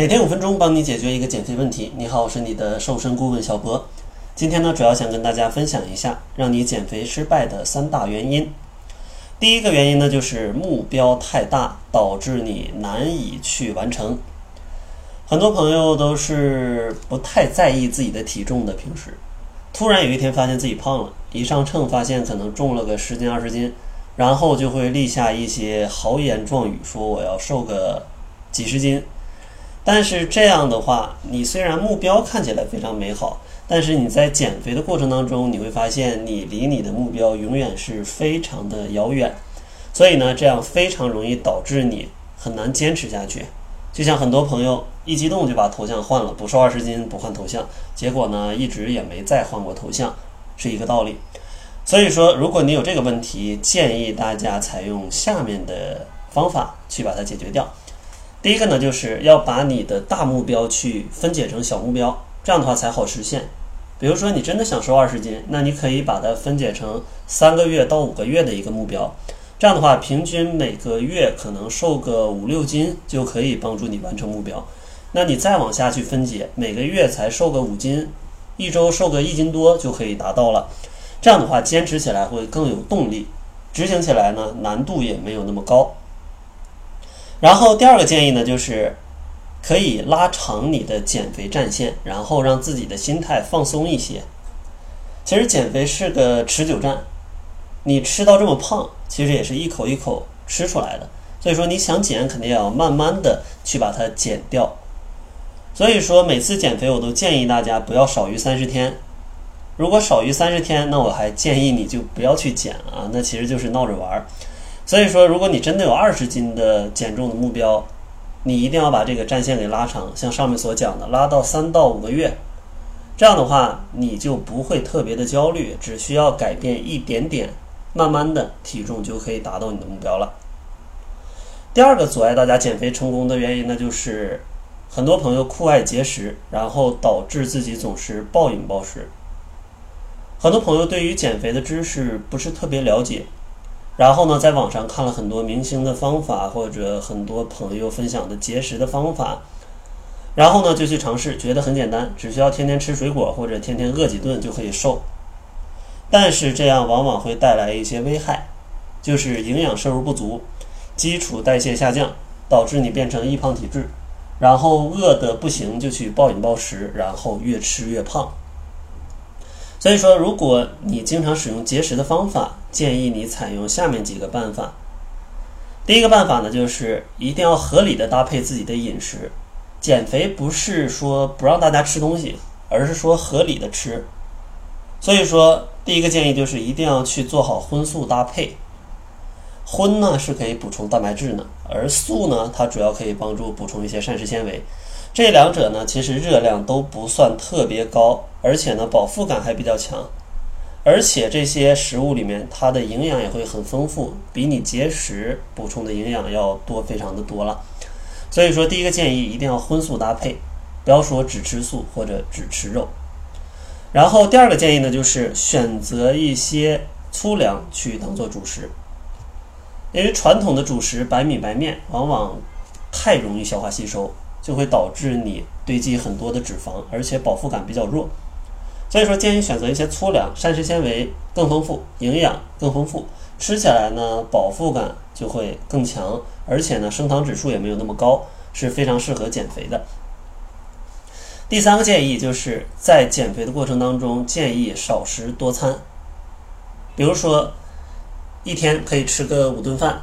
每天五分钟，帮你解决一个减肥问题。你好，我是你的瘦身顾问小博。今天呢，主要想跟大家分享一下让你减肥失败的三大原因。第一个原因呢，就是目标太大，导致你难以去完成。很多朋友都是不太在意自己的体重的，平时突然有一天发现自己胖了，一上秤发现可能重了个十斤二十斤，然后就会立下一些豪言壮语，说我要瘦个几十斤。但是这样的话，你虽然目标看起来非常美好，但是你在减肥的过程当中，你会发现你离你的目标永远是非常的遥远。所以呢，这样非常容易导致你很难坚持下去。就像很多朋友一激动就把头像换了，不瘦二十斤不换头像，结果呢一直也没再换过头像，是一个道理。所以说，如果你有这个问题，建议大家采用下面的方法去把它解决掉。第一个呢，就是要把你的大目标去分解成小目标，这样的话才好实现。比如说你真的想瘦二十斤，那你可以把它分解成三个月到五个月的一个目标。这样的话，平均每个月可能瘦个五六斤就可以帮助你完成目标。那你再往下去分解，每个月才瘦个五斤，一周瘦个一斤多就可以达到了。这样的话，坚持起来会更有动力，执行起来呢难度也没有那么高。然后第二个建议呢，就是可以拉长你的减肥战线，然后让自己的心态放松一些。其实减肥是个持久战。你吃到这么胖，其实也是一口一口吃出来的。所以说，你想减，肯定要慢慢的去把它减掉。所以说，每次减肥我都建议大家不要少于三十天。如果少于三十天，那我还建议你就不要去减了啊，那其实就是闹着玩儿。所以说，如果你真的有二十斤的减重的目标，你一定要把这个战线给拉长，像上面所讲的，拉到三到五个月。这样的话，你就不会特别的焦虑，只需要改变一点点。慢慢的体重就可以达到你的目标了。第二个阻碍大家减肥成功的原因呢，就是很多朋友酷爱节食，然后导致自己总是暴饮暴食。很多朋友对于减肥的知识不是特别了解，然后呢，在网上看了很多明星的方法，或者很多朋友分享的节食的方法，然后呢就去尝试，觉得很简单，只需要天天吃水果或者天天饿几顿就可以瘦。但是这样往往会带来一些危害，就是营养摄入不足，基础代谢下降，导致你变成易胖体质，然后饿得不行就去暴饮暴食，然后越吃越胖。所以说，如果你经常使用节食的方法，建议你采用下面几个办法。第一个办法呢，就是一定要合理的搭配自己的饮食。减肥不是说不让大家吃东西，而是说合理的吃。所以说，第一个建议就是一定要去做好荤素搭配。荤呢是可以补充蛋白质呢，而素呢它主要可以帮助补充一些膳食纤维。这两者呢其实热量都不算特别高，而且呢饱腹感还比较强。而且这些食物里面它的营养也会很丰富，比你节食补充的营养要多非常的多了。所以说，第一个建议一定要荤素搭配，不要说只吃素或者只吃肉。然后第二个建议呢，就是选择一些粗粮去当做主食，因为传统的主食白米白面往往太容易消化吸收，就会导致你堆积很多的脂肪，而且饱腹感比较弱。所以说建议选择一些粗粮，膳食纤维更丰富，营养更丰富，吃起来呢饱腹感就会更强，而且呢升糖指数也没有那么高，是非常适合减肥的。第三个建议就是在减肥的过程当中，建议少食多餐。比如说，一天可以吃个五顿饭，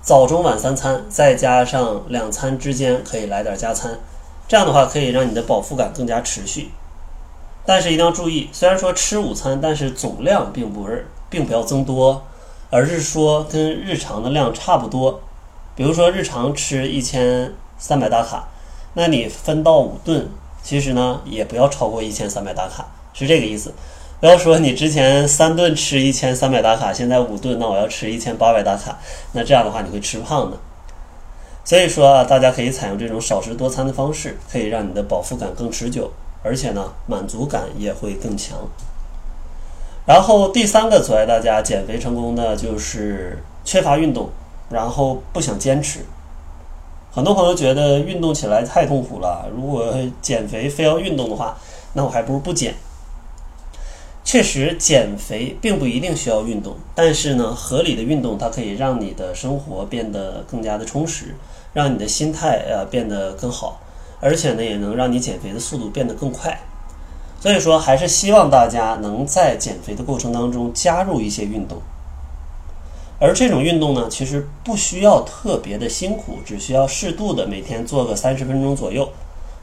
早中晚三餐，再加上两餐之间可以来点加餐，这样的话可以让你的饱腹感更加持续。但是一定要注意，虽然说吃午餐，但是总量并不是，并不要增多，而是说跟日常的量差不多。比如说日常吃一千三百大卡。那你分到五顿，其实呢也不要超过一千三百大卡，是这个意思。不要说你之前三顿吃一千三百大卡，现在五顿，那我要吃一千八百大卡，那这样的话你会吃胖的。所以说啊，大家可以采用这种少食多餐的方式，可以让你的饱腹感更持久，而且呢满足感也会更强。然后第三个阻碍大家减肥成功的就是缺乏运动，然后不想坚持。很多朋友觉得运动起来太痛苦了，如果减肥非要运动的话，那我还不如不减。确实，减肥并不一定需要运动，但是呢，合理的运动它可以让你的生活变得更加的充实，让你的心态呃变得更好，而且呢，也能让你减肥的速度变得更快。所以说，还是希望大家能在减肥的过程当中加入一些运动，而这种运动呢，其实不需要特别的辛苦，只需要适度的每天做个三十分钟左右，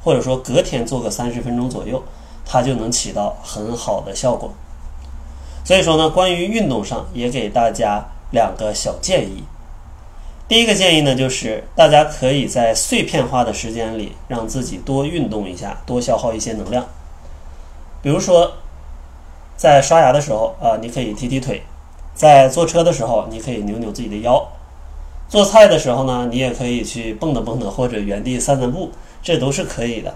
或者说隔天做个三十分钟左右。它就能起到很好的效果。所以说呢，关于运动上也给大家两个小建议。第一个建议呢，就是大家可以在碎片化的时间里让自己多运动一下，多消耗一些能量。比如说，在刷牙的时候啊，你可以踢踢腿；在坐车的时候，你可以扭扭自己的腰；做菜的时候呢，你也可以去蹦跶蹦跶，或者原地散散步，这都是可以的。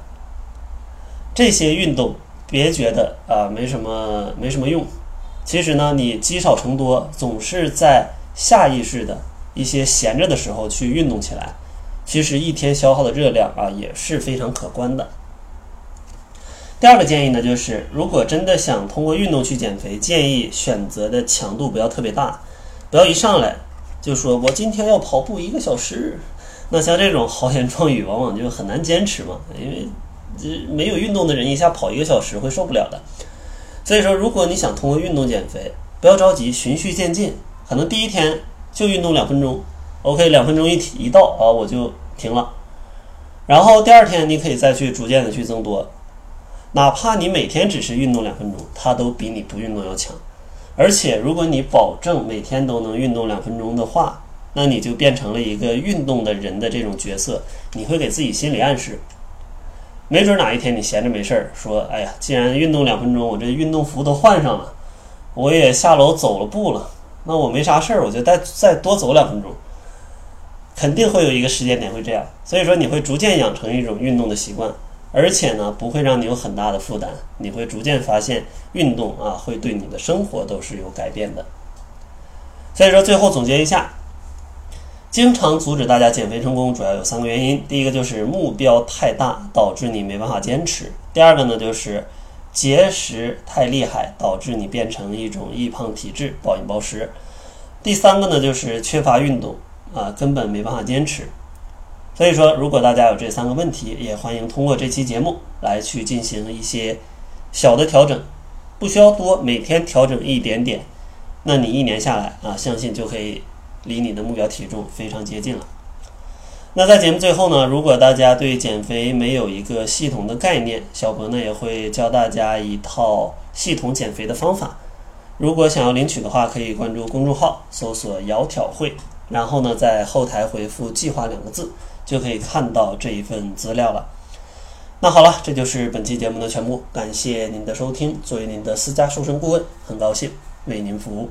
这些运动别觉得啊没什么没什么用，其实呢你积少成多，总是在下意识的一些闲着的时候去运动起来，其实一天消耗的热量啊也是非常可观的。第二个建议呢，就是如果真的想通过运动去减肥，建议选择的强度不要特别大，不要一上来就说我今天要跑步一个小时，那像这种豪言壮语往往就很难坚持嘛，因为。这没有运动的人一下跑一个小时会受不了的，所以说如果你想通过运动减肥，不要着急，循序渐进，可能第一天就运动两分钟，OK，两分钟一一到啊我就停了，然后第二天你可以再去逐渐的去增多，哪怕你每天只是运动两分钟，它都比你不运动要强，而且如果你保证每天都能运动两分钟的话，那你就变成了一个运动的人的这种角色，你会给自己心理暗示。没准哪一天你闲着没事儿，说：“哎呀，既然运动两分钟，我这运动服都换上了，我也下楼走了步了，那我没啥事儿，我就再再多走两分钟。”肯定会有一个时间点会这样，所以说你会逐渐养成一种运动的习惯，而且呢不会让你有很大的负担，你会逐渐发现运动啊会对你的生活都是有改变的。所以说最后总结一下。经常阻止大家减肥成功，主要有三个原因。第一个就是目标太大，导致你没办法坚持；第二个呢，就是节食太厉害，导致你变成一种易胖体质，暴饮暴食；第三个呢，就是缺乏运动，啊，根本没办法坚持。所以说，如果大家有这三个问题，也欢迎通过这期节目来去进行一些小的调整，不需要多，每天调整一点点，那你一年下来啊，相信就可以。离你的目标体重非常接近了。那在节目最后呢，如果大家对减肥没有一个系统的概念，小博呢也会教大家一套系统减肥的方法。如果想要领取的话，可以关注公众号，搜索“窈窕会”，然后呢在后台回复“计划”两个字，就可以看到这一份资料了。那好了，这就是本期节目的全部，感谢您的收听。作为您的私家瘦身顾问，很高兴为您服务。